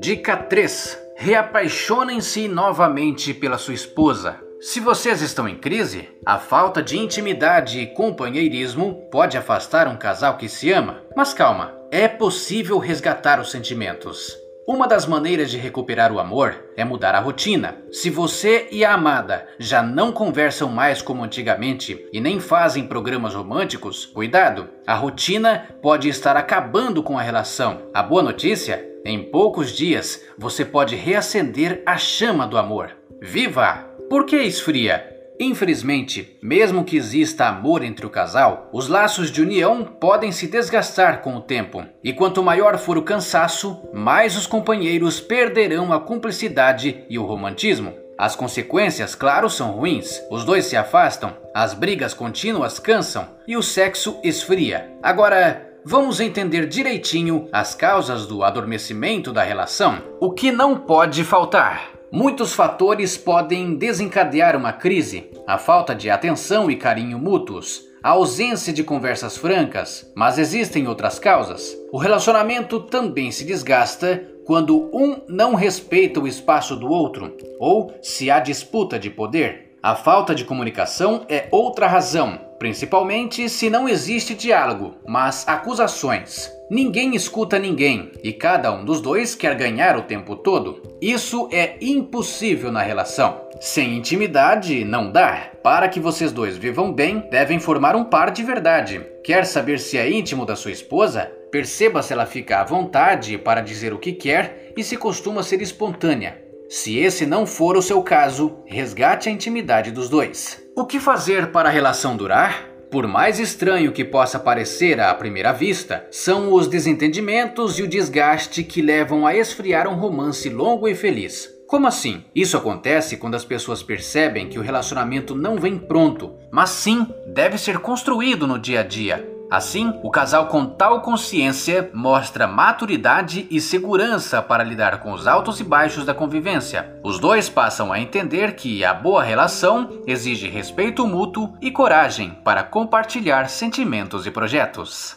Dica 3: Reapaixonem-se novamente pela sua esposa. Se vocês estão em crise, a falta de intimidade e companheirismo pode afastar um casal que se ama. Mas calma, é possível resgatar os sentimentos. Uma das maneiras de recuperar o amor é mudar a rotina. Se você e a amada já não conversam mais como antigamente e nem fazem programas românticos, cuidado, a rotina pode estar acabando com a relação. A boa notícia em poucos dias você pode reacender a chama do amor. Viva! Por que esfria? Infelizmente, mesmo que exista amor entre o casal, os laços de união podem se desgastar com o tempo. E quanto maior for o cansaço, mais os companheiros perderão a cumplicidade e o romantismo. As consequências, claro, são ruins. Os dois se afastam, as brigas contínuas cansam e o sexo esfria. Agora, vamos entender direitinho as causas do adormecimento da relação. O que não pode faltar? Muitos fatores podem desencadear uma crise: a falta de atenção e carinho mútuos, a ausência de conversas francas, mas existem outras causas. O relacionamento também se desgasta quando um não respeita o espaço do outro ou se há disputa de poder. A falta de comunicação é outra razão principalmente se não existe diálogo, mas acusações. Ninguém escuta ninguém e cada um dos dois quer ganhar o tempo todo. Isso é impossível na relação. Sem intimidade, não dá. Para que vocês dois vivam bem, devem formar um par de verdade. Quer saber se é íntimo da sua esposa? Perceba se ela fica à vontade para dizer o que quer e se costuma ser espontânea. Se esse não for o seu caso, resgate a intimidade dos dois. O que fazer para a relação durar? Por mais estranho que possa parecer à primeira vista, são os desentendimentos e o desgaste que levam a esfriar um romance longo e feliz. Como assim? Isso acontece quando as pessoas percebem que o relacionamento não vem pronto, mas sim deve ser construído no dia a dia. Assim, o casal com tal consciência mostra maturidade e segurança para lidar com os altos e baixos da convivência. Os dois passam a entender que a boa relação exige respeito mútuo e coragem para compartilhar sentimentos e projetos.